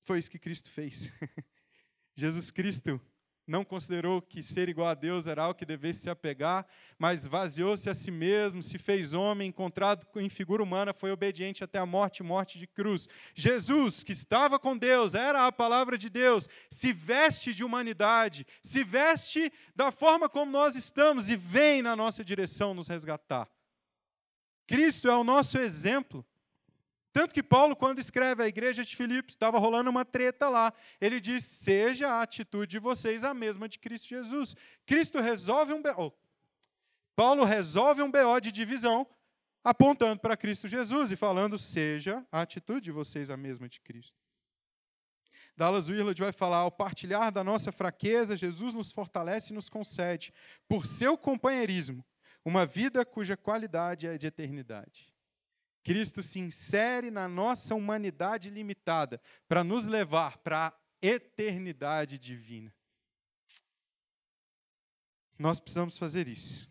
Foi isso que Cristo fez. <laughs> Jesus Cristo não considerou que ser igual a Deus era algo que devesse se apegar, mas vaziou-se a si mesmo, se fez homem, encontrado em figura humana, foi obediente até a morte morte de cruz. Jesus, que estava com Deus, era a palavra de Deus, se veste de humanidade, se veste da forma como nós estamos e vem na nossa direção nos resgatar. Cristo é o nosso exemplo. Tanto que Paulo, quando escreve a igreja de Filipos, estava rolando uma treta lá. Ele diz: seja a atitude de vocês a mesma de Cristo Jesus. Cristo resolve um BO. Paulo resolve um BO de divisão, apontando para Cristo Jesus e falando: seja a atitude de vocês a mesma de Cristo. Dallas Willard vai falar: ao partilhar da nossa fraqueza, Jesus nos fortalece e nos concede, por seu companheirismo, uma vida cuja qualidade é de eternidade. Cristo se insere na nossa humanidade limitada para nos levar para a eternidade divina. Nós precisamos fazer isso.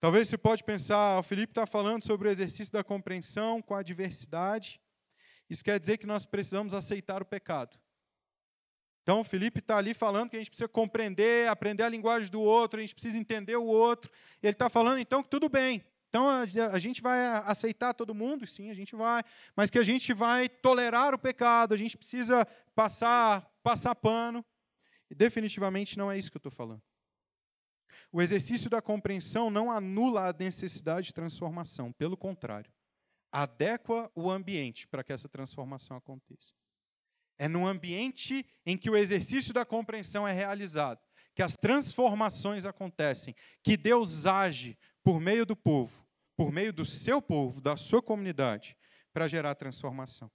Talvez você pode pensar, o Felipe está falando sobre o exercício da compreensão com a diversidade. Isso quer dizer que nós precisamos aceitar o pecado. Então, o Felipe está ali falando que a gente precisa compreender, aprender a linguagem do outro, a gente precisa entender o outro. Ele está falando, então, que tudo bem. Então, a, a gente vai aceitar todo mundo? Sim, a gente vai. Mas que a gente vai tolerar o pecado, a gente precisa passar, passar pano. E definitivamente não é isso que eu estou falando. O exercício da compreensão não anula a necessidade de transformação, pelo contrário, adequa o ambiente para que essa transformação aconteça. É no ambiente em que o exercício da compreensão é realizado, que as transformações acontecem, que Deus age por meio do povo, por meio do seu povo, da sua comunidade, para gerar transformação.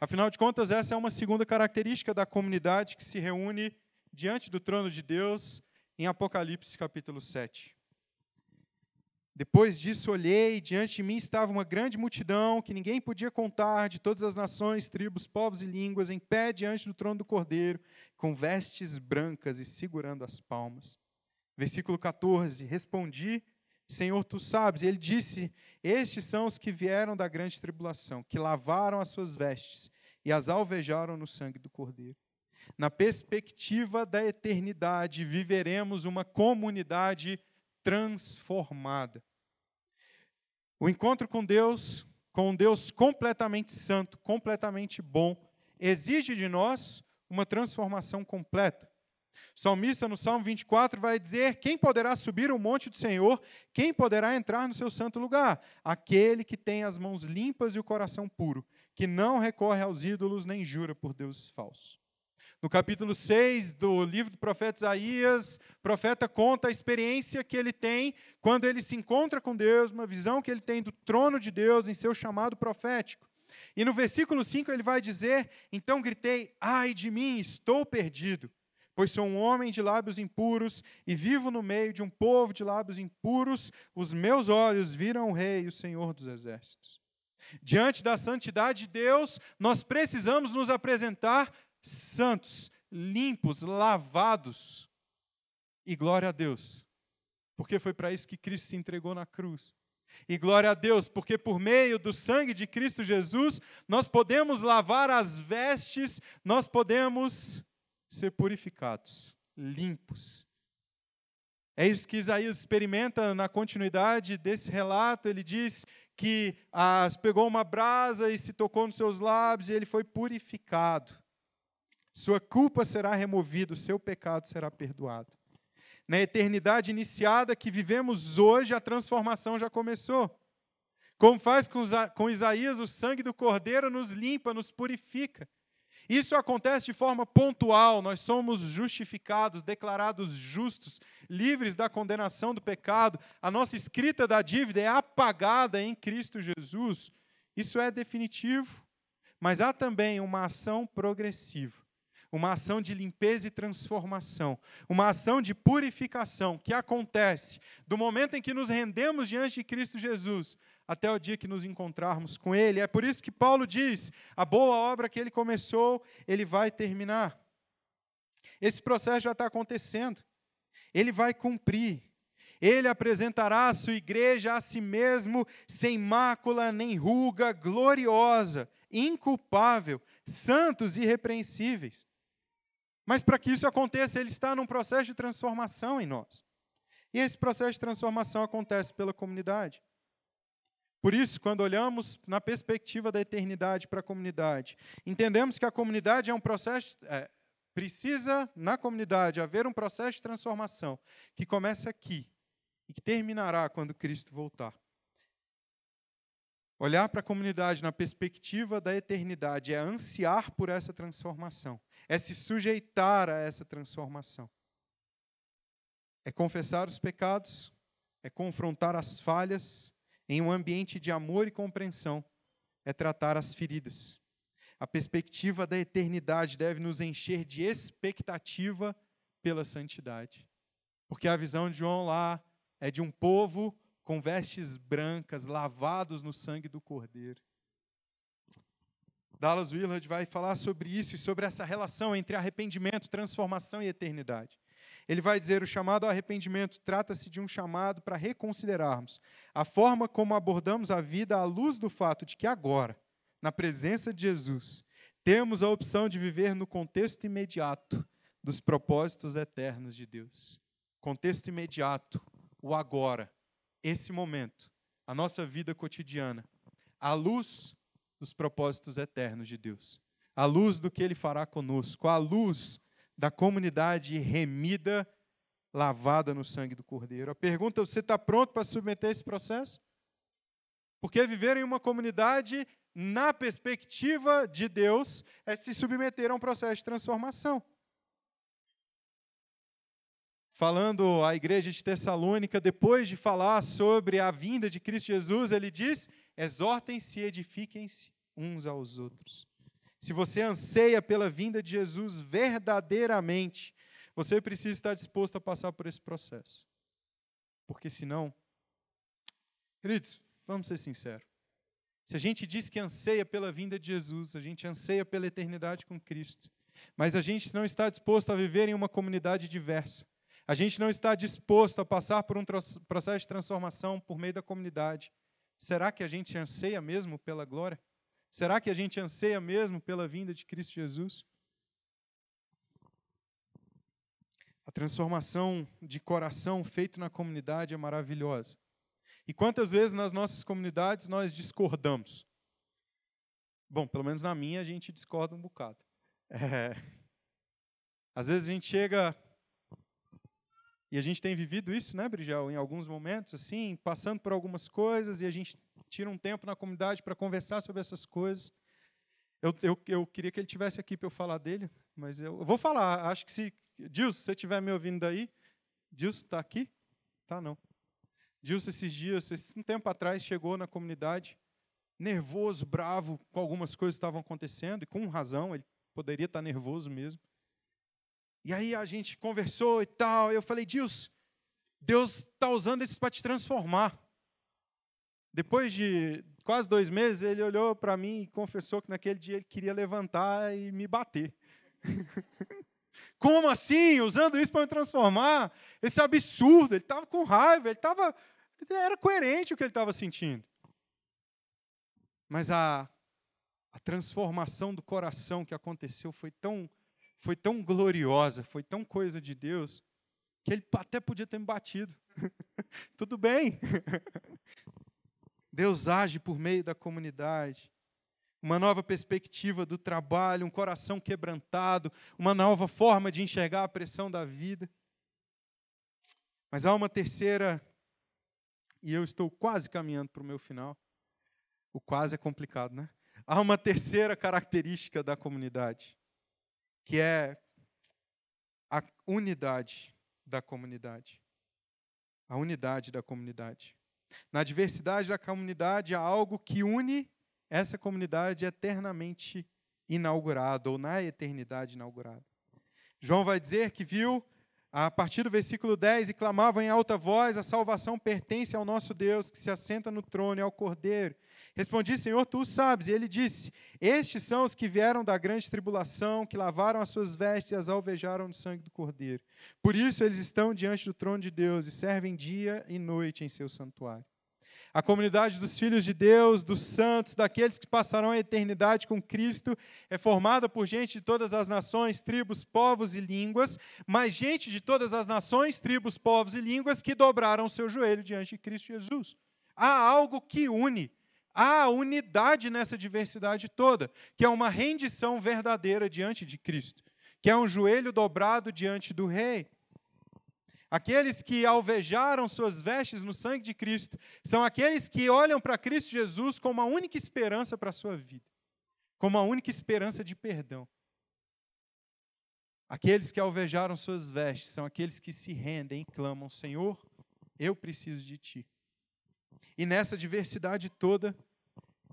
Afinal de contas, essa é uma segunda característica da comunidade que se reúne diante do trono de Deus em Apocalipse capítulo 7. Depois disso, olhei, e diante de mim estava uma grande multidão que ninguém podia contar, de todas as nações, tribos, povos e línguas, em pé diante do trono do Cordeiro, com vestes brancas e segurando as palmas. Versículo 14: Respondi, Senhor, tu sabes. E ele disse: Estes são os que vieram da grande tribulação, que lavaram as suas vestes e as alvejaram no sangue do Cordeiro. Na perspectiva da eternidade, viveremos uma comunidade transformada. O encontro com Deus, com um Deus completamente santo, completamente bom, exige de nós uma transformação completa. O salmista, no Salmo 24, vai dizer: Quem poderá subir o monte do Senhor? Quem poderá entrar no seu santo lugar? Aquele que tem as mãos limpas e o coração puro, que não recorre aos ídolos nem jura por deuses falsos. No capítulo 6 do livro do profeta Isaías, o profeta conta a experiência que ele tem quando ele se encontra com Deus, uma visão que ele tem do trono de Deus em seu chamado profético. E no versículo 5 ele vai dizer: Então gritei, ai de mim, estou perdido, pois sou um homem de lábios impuros e vivo no meio de um povo de lábios impuros. Os meus olhos viram o Rei, o Senhor dos Exércitos. Diante da santidade de Deus, nós precisamos nos apresentar santos, limpos, lavados. E glória a Deus, porque foi para isso que Cristo se entregou na cruz. E glória a Deus, porque por meio do sangue de Cristo Jesus, nós podemos lavar as vestes, nós podemos ser purificados, limpos. É isso que Isaías experimenta na continuidade desse relato. Ele diz que as, pegou uma brasa e se tocou nos seus lábios e ele foi purificado. Sua culpa será removida, o seu pecado será perdoado. Na eternidade iniciada que vivemos hoje, a transformação já começou. Como faz com Isaías, o sangue do Cordeiro nos limpa, nos purifica. Isso acontece de forma pontual, nós somos justificados, declarados justos, livres da condenação do pecado, a nossa escrita da dívida é apagada em Cristo Jesus. Isso é definitivo. Mas há também uma ação progressiva uma ação de limpeza e transformação, uma ação de purificação que acontece do momento em que nos rendemos diante de Cristo Jesus até o dia que nos encontrarmos com Ele. É por isso que Paulo diz: a boa obra que ele começou, ele vai terminar. Esse processo já está acontecendo, ele vai cumprir. Ele apresentará a sua igreja a si mesmo sem mácula nem ruga, gloriosa, inculpável, santos e irrepreensíveis. Mas para que isso aconteça, ele está num processo de transformação em nós. E esse processo de transformação acontece pela comunidade. Por isso, quando olhamos na perspectiva da eternidade para a comunidade, entendemos que a comunidade é um processo, é, precisa na comunidade haver um processo de transformação que começa aqui e que terminará quando Cristo voltar. Olhar para a comunidade na perspectiva da eternidade é ansiar por essa transformação, é se sujeitar a essa transformação. É confessar os pecados, é confrontar as falhas em um ambiente de amor e compreensão, é tratar as feridas. A perspectiva da eternidade deve nos encher de expectativa pela santidade. Porque a visão de João lá é de um povo com vestes brancas, lavados no sangue do Cordeiro. Dallas Willard vai falar sobre isso e sobre essa relação entre arrependimento, transformação e eternidade. Ele vai dizer: o chamado ao arrependimento trata-se de um chamado para reconsiderarmos a forma como abordamos a vida à luz do fato de que agora, na presença de Jesus, temos a opção de viver no contexto imediato dos propósitos eternos de Deus. Contexto imediato, o agora, esse momento, a nossa vida cotidiana, à luz dos propósitos eternos de Deus, à luz do que Ele fará conosco, à luz da comunidade remida, lavada no sangue do Cordeiro. A pergunta: você está pronto para submeter esse processo? Porque viver em uma comunidade, na perspectiva de Deus, é se submeter a um processo de transformação. Falando à igreja de Tessalônica, depois de falar sobre a vinda de Cristo Jesus, ele diz: exortem-se e edifiquem-se uns aos outros. Se você anseia pela vinda de Jesus verdadeiramente, você precisa estar disposto a passar por esse processo. Porque senão, queridos, Vamos ser sinceros. Se a gente diz que anseia pela vinda de Jesus, a gente anseia pela eternidade com Cristo, mas a gente não está disposto a viver em uma comunidade diversa, a gente não está disposto a passar por um processo de transformação por meio da comunidade, será que a gente anseia mesmo pela glória? Será que a gente anseia mesmo pela vinda de Cristo Jesus? A transformação de coração feito na comunidade é maravilhosa. E quantas vezes nas nossas comunidades nós discordamos? Bom, pelo menos na minha a gente discorda um bocado. <laughs> É... Às vezes a gente chega e a gente tem vivido isso, né, Brigel, em alguns momentos, assim, passando por algumas coisas e a gente tira um tempo na comunidade para conversar sobre essas coisas. Eu, eu, eu queria que ele tivesse aqui para eu falar dele, mas eu, eu, vou falar. Acho que se. Dilson, se você estiver me ouvindo daí. Dilson, está aqui? Tá, não. Dilson, esses dias, um tempo atrás, chegou na comunidade, nervoso, bravo com algumas coisas que estavam acontecendo, e com razão, ele poderia estar nervoso mesmo. E aí a gente conversou e tal, eu falei, Dilson, Deus está usando isso para te transformar. Depois de quase dois meses, ele olhou para mim e confessou que naquele dia ele queria levantar e me bater. <laughs> Como assim? Usando isso para me transformar? Esse absurdo. Ele estava com raiva, ele estava era coerente o que ele estava sentindo. Mas a, a transformação do coração que aconteceu foi tão, foi tão gloriosa, foi tão coisa de Deus, que ele até podia ter me batido. <laughs> Tudo bem. <laughs> Deus age por meio da comunidade. Uma nova perspectiva do trabalho, um coração quebrantado, uma nova forma de enxergar a pressão da vida. Mas há uma terceira e eu estou quase caminhando para o meu final. O quase é complicado, né? Há uma terceira característica da comunidade, que é a unidade da comunidade. A unidade da comunidade. Na diversidade da comunidade há algo que une essa comunidade eternamente inaugurada, ou na eternidade inaugurada. João vai dizer que viu a partir do versículo 10, e clamavam em alta voz: A salvação pertence ao nosso Deus, que se assenta no trono e ao Cordeiro. Respondi, Senhor, tu o sabes. E ele disse: Estes são os que vieram da grande tribulação, que lavaram as suas vestes e as alvejaram no sangue do Cordeiro. Por isso eles estão diante do trono de Deus e servem dia e noite em seu santuário. A comunidade dos filhos de Deus, dos santos, daqueles que passarão a eternidade com Cristo, é formada por gente de todas as nações, tribos, povos e línguas, mas gente de todas as nações, tribos, povos e línguas que dobraram seu joelho diante de Cristo Jesus. Há algo que une, há unidade nessa diversidade toda, que é uma rendição verdadeira diante de Cristo, que é um joelho dobrado diante do Rei. Aqueles que alvejaram suas vestes no sangue de Cristo são aqueles que olham para Cristo Jesus como a única esperança para a sua vida, como a única esperança de perdão. Aqueles que alvejaram suas vestes são aqueles que se rendem e clamam: Senhor, eu preciso de ti. E nessa diversidade toda,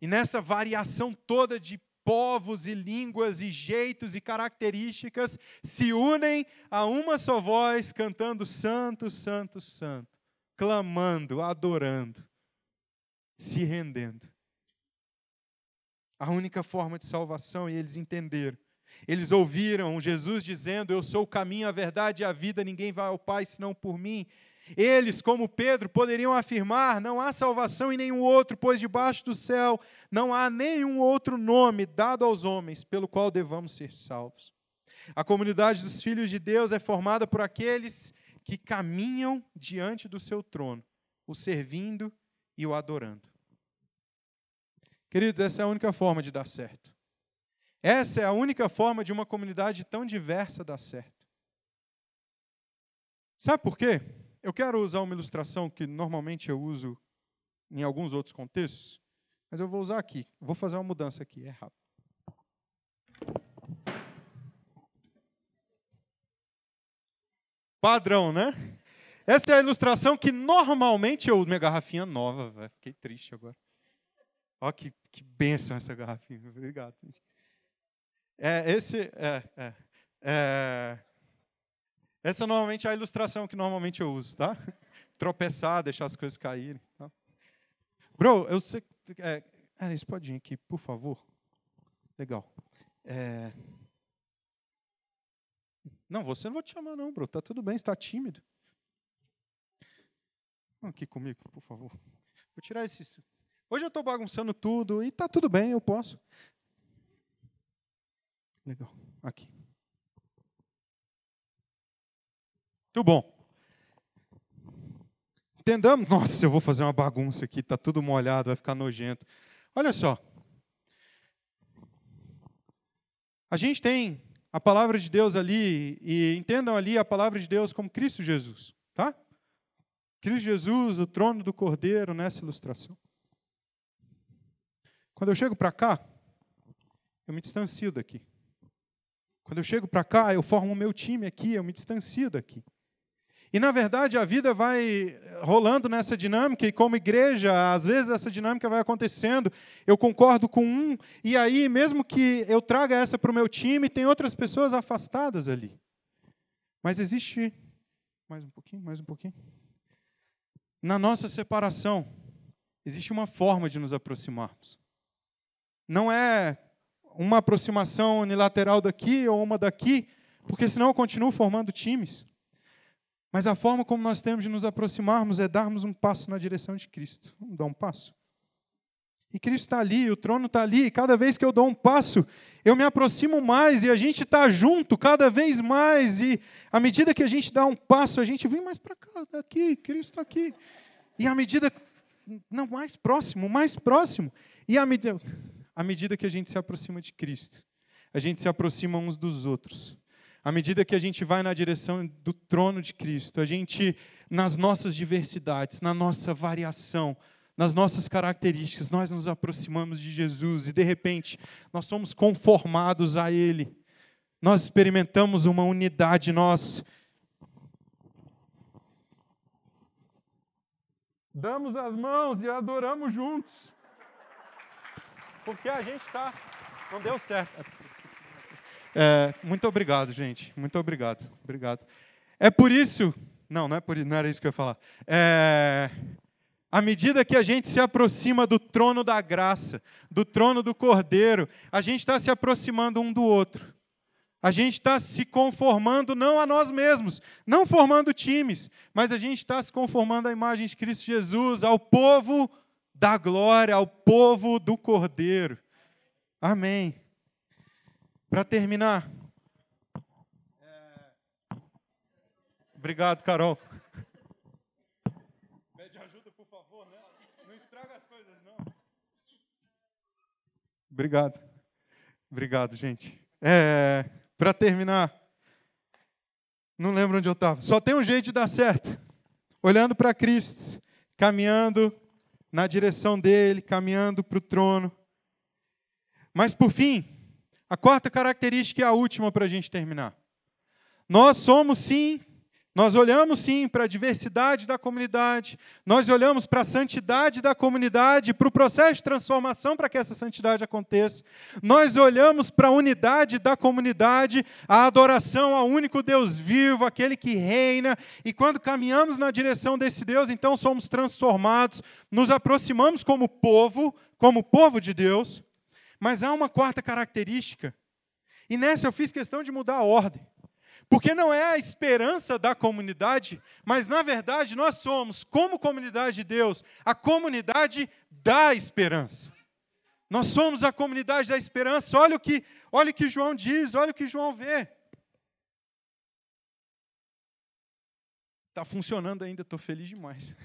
e nessa variação toda de povos e línguas e jeitos e características se unem a uma só voz, cantando Santo, Santo, Santo, clamando, adorando, se rendendo. A única forma de salvação, e eles entenderam. Eles ouviram Jesus dizendo: Eu sou o caminho, a verdade e a vida, ninguém vai ao Pai senão por mim. Eles, como Pedro, poderiam afirmar: não há salvação em nenhum outro, pois debaixo do céu não há nenhum outro nome dado aos homens pelo qual devamos ser salvos. A comunidade dos filhos de Deus é formada por aqueles que caminham diante do seu trono, o servindo e o adorando. Queridos, essa é a única forma de dar certo. Essa é a única forma de uma comunidade tão diversa dar certo. Sabe por quê? Eu quero usar uma ilustração que normalmente eu uso em alguns outros contextos, mas eu vou usar aqui. Vou fazer uma mudança aqui, é rápido. Padrão, né? Essa é a ilustração que normalmente eu uso. Minha garrafinha nova, véio. fiquei triste agora. Olha que, que benção essa garrafinha. Obrigado. É, esse, é, é, é, essa normalmente é a ilustração que normalmente eu uso, tá? <laughs> Tropeçar, deixar as coisas caírem. Tá? Bro, eu sei. É, pode vir aqui, por favor. Legal. É... Não, você não vou te chamar, não, bro. Tá tudo bem, está tímido. Aqui comigo, por favor. Vou tirar esses. Hoje eu estou bagunçando tudo e tá tudo bem, eu posso. Legal. Aqui. Muito bom. Entendamos? Nossa, eu vou fazer uma bagunça aqui, está tudo molhado, vai ficar nojento. Olha só. A gente tem a palavra de Deus ali, e entendam ali a palavra de Deus como Cristo Jesus, tá? Cristo Jesus, o trono do Cordeiro, nessa ilustração. Quando eu chego para cá, eu me distancio daqui. Quando eu chego para cá, eu formo o meu time aqui, eu me distancio daqui. E na verdade a vida vai rolando nessa dinâmica, e como igreja, às vezes essa dinâmica vai acontecendo, eu concordo com um, e aí, mesmo que eu traga essa para o meu time, tem outras pessoas afastadas ali. Mas existe. Mais um pouquinho, mais um pouquinho. Na nossa separação, existe uma forma de nos aproximarmos. Não é uma aproximação unilateral daqui ou uma daqui, porque senão eu continuo formando times. Mas a forma como nós temos de nos aproximarmos é darmos um passo na direção de Cristo. Vamos dar um passo? E Cristo está ali, o trono está ali, e cada vez que eu dou um passo, eu me aproximo mais e a gente está junto cada vez mais. E à medida que a gente dá um passo, a gente vem mais para cá, aqui, Cristo está aqui. E à medida, não, mais próximo, mais próximo. E à medida, à medida que a gente se aproxima de Cristo, a gente se aproxima uns dos outros. À medida que a gente vai na direção do trono de Cristo, a gente, nas nossas diversidades, na nossa variação, nas nossas características, nós nos aproximamos de Jesus e, de repente, nós somos conformados a Ele. Nós experimentamos uma unidade, nós damos as mãos e adoramos juntos. Porque a gente está. Não deu certo. É, muito obrigado, gente. Muito obrigado. Obrigado. É por isso. Não, não é por não era isso que eu ia falar. É, à medida que a gente se aproxima do trono da graça, do trono do Cordeiro, a gente está se aproximando um do outro. A gente está se conformando não a nós mesmos, não formando times, mas a gente está se conformando à imagem de Cristo Jesus, ao povo da glória, ao povo do Cordeiro. Amém. Para terminar. É... Obrigado, Carol. Pede ajuda, por favor, né? Não estraga as coisas, não. Obrigado. Obrigado, gente. É... Para terminar. Não lembro onde eu estava. Só tem um jeito de dar certo. Olhando para Cristo, caminhando na direção dele, caminhando para o trono. Mas por fim, a quarta característica é a última para a gente terminar. Nós somos sim, nós olhamos sim para a diversidade da comunidade, nós olhamos para a santidade da comunidade, para o processo de transformação para que essa santidade aconteça. Nós olhamos para a unidade da comunidade, a adoração ao único Deus vivo, aquele que reina, e quando caminhamos na direção desse Deus, então somos transformados, nos aproximamos como povo, como povo de Deus mas há uma quarta característica. E nessa eu fiz questão de mudar a ordem. Porque não é a esperança da comunidade, mas na verdade nós somos, como comunidade de Deus, a comunidade da esperança. Nós somos a comunidade da esperança. Olha o que, olha o que João diz, olha o que João vê. Está funcionando ainda, estou feliz demais.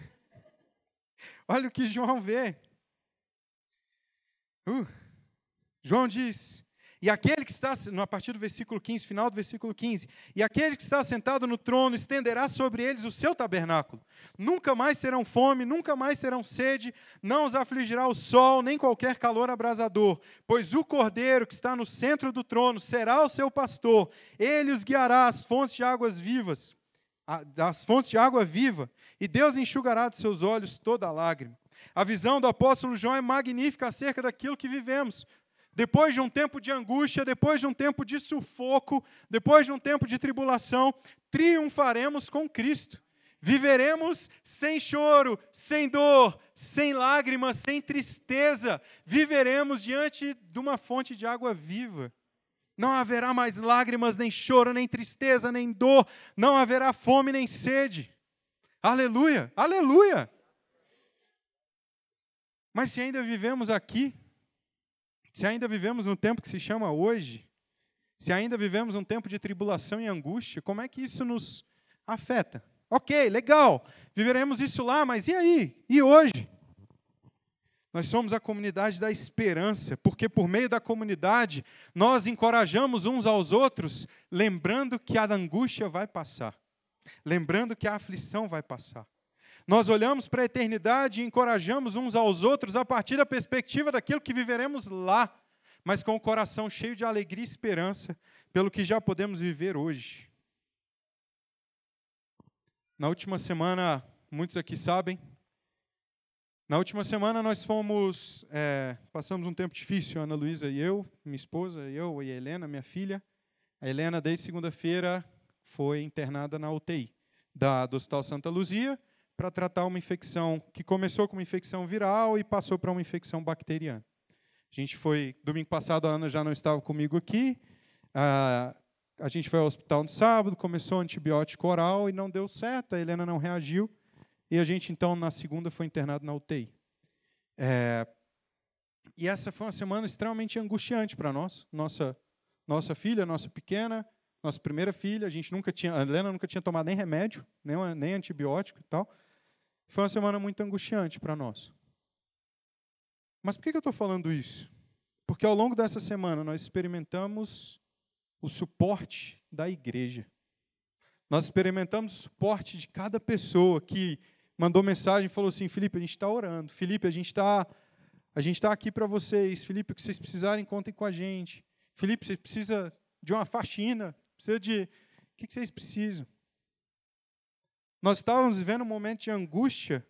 <laughs> olha o que João vê. Uh, João diz: e aquele que está, a partir do versículo 15, final do versículo 15, e aquele que está sentado no trono estenderá sobre eles o seu tabernáculo. Nunca mais terão fome, nunca mais terão sede, não os afligirá o sol, nem qualquer calor abrasador, pois o cordeiro que está no centro do trono será o seu pastor, ele os guiará às fontes de águas vivas, às fontes de água viva, e Deus enxugará dos seus olhos toda lágrima. A visão do apóstolo João é magnífica acerca daquilo que vivemos. Depois de um tempo de angústia, depois de um tempo de sufoco, depois de um tempo de tribulação, triunfaremos com Cristo. Viveremos sem choro, sem dor, sem lágrimas, sem tristeza. Viveremos diante de uma fonte de água viva. Não haverá mais lágrimas, nem choro, nem tristeza, nem dor. Não haverá fome, nem sede. Aleluia, aleluia. Mas se ainda vivemos aqui, se ainda vivemos no tempo que se chama hoje, se ainda vivemos um tempo de tribulação e angústia, como é que isso nos afeta? Ok, legal, viveremos isso lá, mas e aí? E hoje? Nós somos a comunidade da esperança, porque por meio da comunidade nós encorajamos uns aos outros, lembrando que a angústia vai passar, lembrando que a aflição vai passar. Nós olhamos para a eternidade e encorajamos uns aos outros a partir da perspectiva daquilo que viveremos lá, mas com o coração cheio de alegria e esperança pelo que já podemos viver hoje. Na última semana, muitos aqui sabem, na última semana nós fomos, é, passamos um tempo difícil, Ana Luísa e eu, minha esposa, eu e a Helena, minha filha. A Helena, desde segunda-feira, foi internada na UTI da, do Hospital Santa Luzia, para tratar uma infecção que começou com uma infecção viral e passou para uma infecção bacteriana. A gente foi, domingo passado, a Ana já não estava comigo aqui, a, a gente foi ao hospital no sábado, começou antibiótico oral e não deu certo, a Helena não reagiu, e a gente, então, na segunda, foi internado na UTI. É, e essa foi uma semana extremamente angustiante para nós, nossa, nossa filha, nossa pequena, nossa primeira filha, a gente nunca tinha, a Helena nunca tinha tomado nem remédio, nem, nem antibiótico e tal. Foi uma semana muito angustiante para nós. Mas por que eu estou falando isso? Porque ao longo dessa semana nós experimentamos o suporte da igreja. Nós experimentamos o suporte de cada pessoa que mandou mensagem e falou assim: Felipe, a gente está orando. Felipe, a gente está a gente está aqui para vocês. Felipe, o que vocês precisarem, contem com a gente. Felipe, você precisa de uma faxina, precisa de. O que vocês precisam? Nós estávamos vivendo um momento de angústia,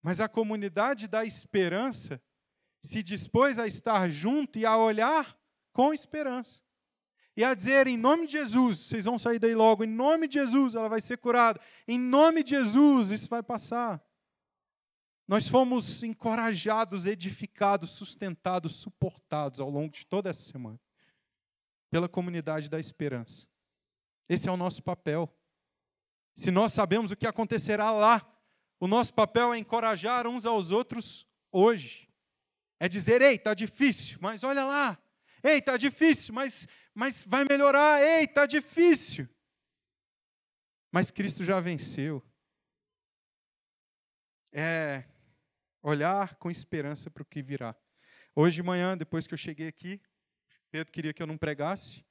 mas a comunidade da esperança se dispôs a estar junto e a olhar com esperança. E a dizer, em nome de Jesus, vocês vão sair daí logo, em nome de Jesus ela vai ser curada, em nome de Jesus isso vai passar. Nós fomos encorajados, edificados, sustentados, suportados ao longo de toda essa semana pela comunidade da esperança. Esse é o nosso papel. Se nós sabemos o que acontecerá lá, o nosso papel é encorajar uns aos outros hoje. É dizer, ei, está difícil, mas olha lá. Ei, está difícil, mas, mas vai melhorar. Ei, está difícil. Mas Cristo já venceu. É olhar com esperança para o que virá. Hoje de manhã, depois que eu cheguei aqui, Pedro queria que eu não pregasse,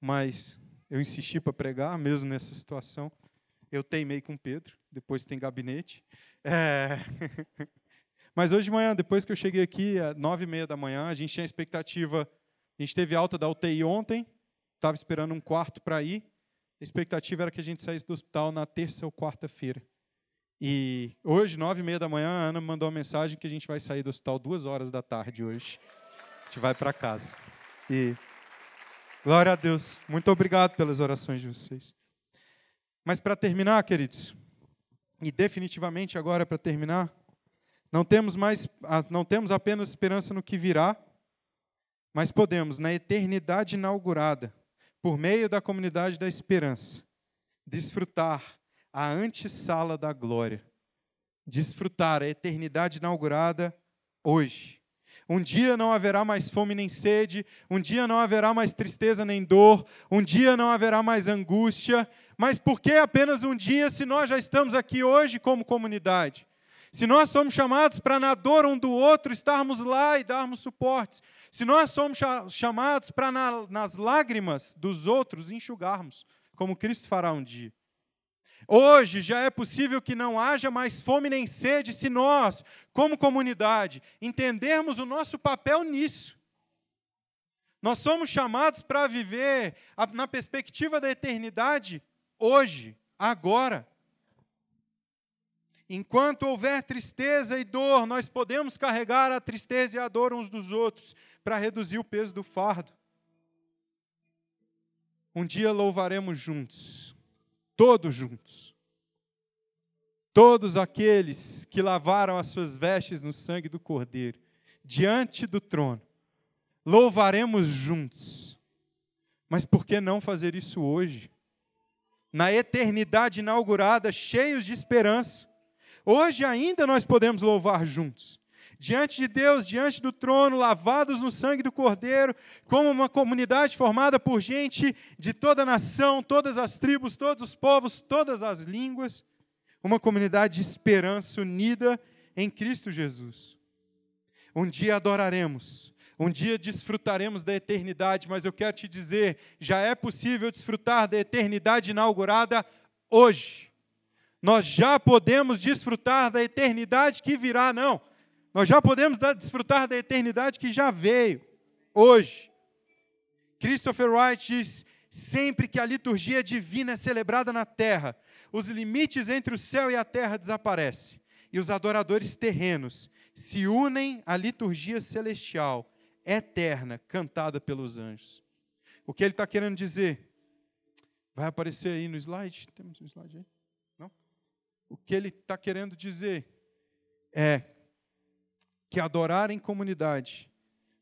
mas eu insisti para pregar, mesmo nessa situação. Eu teimei com Pedro, depois tem gabinete. É... <laughs> Mas hoje de manhã, depois que eu cheguei aqui, às nove e meia da manhã, a gente tinha expectativa. A gente teve alta da UTI ontem, estava esperando um quarto para ir. A expectativa era que a gente saísse do hospital na terça ou quarta-feira. E hoje, nove e meia da manhã, a Ana mandou uma mensagem que a gente vai sair do hospital duas horas da tarde hoje. A gente vai para casa. E glória a Deus. Muito obrigado pelas orações de vocês. Mas para terminar, queridos, e definitivamente agora para terminar, não temos mais, não temos apenas esperança no que virá, mas podemos, na eternidade inaugurada, por meio da comunidade da esperança, desfrutar a antessala da glória, desfrutar a eternidade inaugurada hoje. Um dia não haverá mais fome nem sede, um dia não haverá mais tristeza nem dor, um dia não haverá mais angústia, mas por que apenas um dia se nós já estamos aqui hoje como comunidade? Se nós somos chamados para na dor um do outro estarmos lá e darmos suportes, se nós somos chamados para na, nas lágrimas dos outros enxugarmos, como Cristo fará um dia. Hoje já é possível que não haja mais fome nem sede se nós, como comunidade, entendermos o nosso papel nisso. Nós somos chamados para viver na perspectiva da eternidade hoje, agora. Enquanto houver tristeza e dor, nós podemos carregar a tristeza e a dor uns dos outros para reduzir o peso do fardo. Um dia louvaremos juntos, todos juntos. Todos aqueles que lavaram as suas vestes no sangue do Cordeiro, diante do trono, louvaremos juntos. Mas por que não fazer isso hoje? Na eternidade inaugurada, cheios de esperança Hoje ainda nós podemos louvar juntos. Diante de Deus, diante do trono, lavados no sangue do Cordeiro, como uma comunidade formada por gente de toda a nação, todas as tribos, todos os povos, todas as línguas, uma comunidade de esperança unida em Cristo Jesus. Um dia adoraremos, um dia desfrutaremos da eternidade, mas eu quero te dizer, já é possível desfrutar da eternidade inaugurada hoje nós já podemos desfrutar da eternidade que virá, não. Nós já podemos desfrutar da eternidade que já veio, hoje. Christopher Wright diz: sempre que a liturgia divina é celebrada na terra, os limites entre o céu e a terra desaparecem, e os adoradores terrenos se unem à liturgia celestial, eterna, cantada pelos anjos. O que ele está querendo dizer? Vai aparecer aí no slide? Temos um slide aí? O que ele está querendo dizer é que adorar em comunidade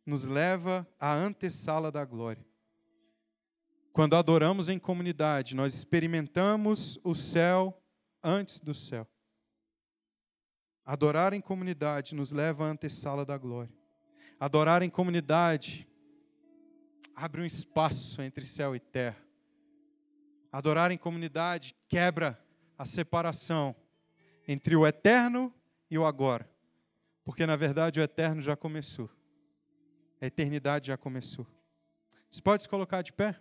nos leva à antessala da glória. Quando adoramos em comunidade, nós experimentamos o céu antes do céu. Adorar em comunidade nos leva à antessala da glória. Adorar em comunidade abre um espaço entre céu e terra. Adorar em comunidade quebra a separação entre o eterno e o agora. Porque, na verdade, o eterno já começou. A eternidade já começou. Você pode se colocar de pé?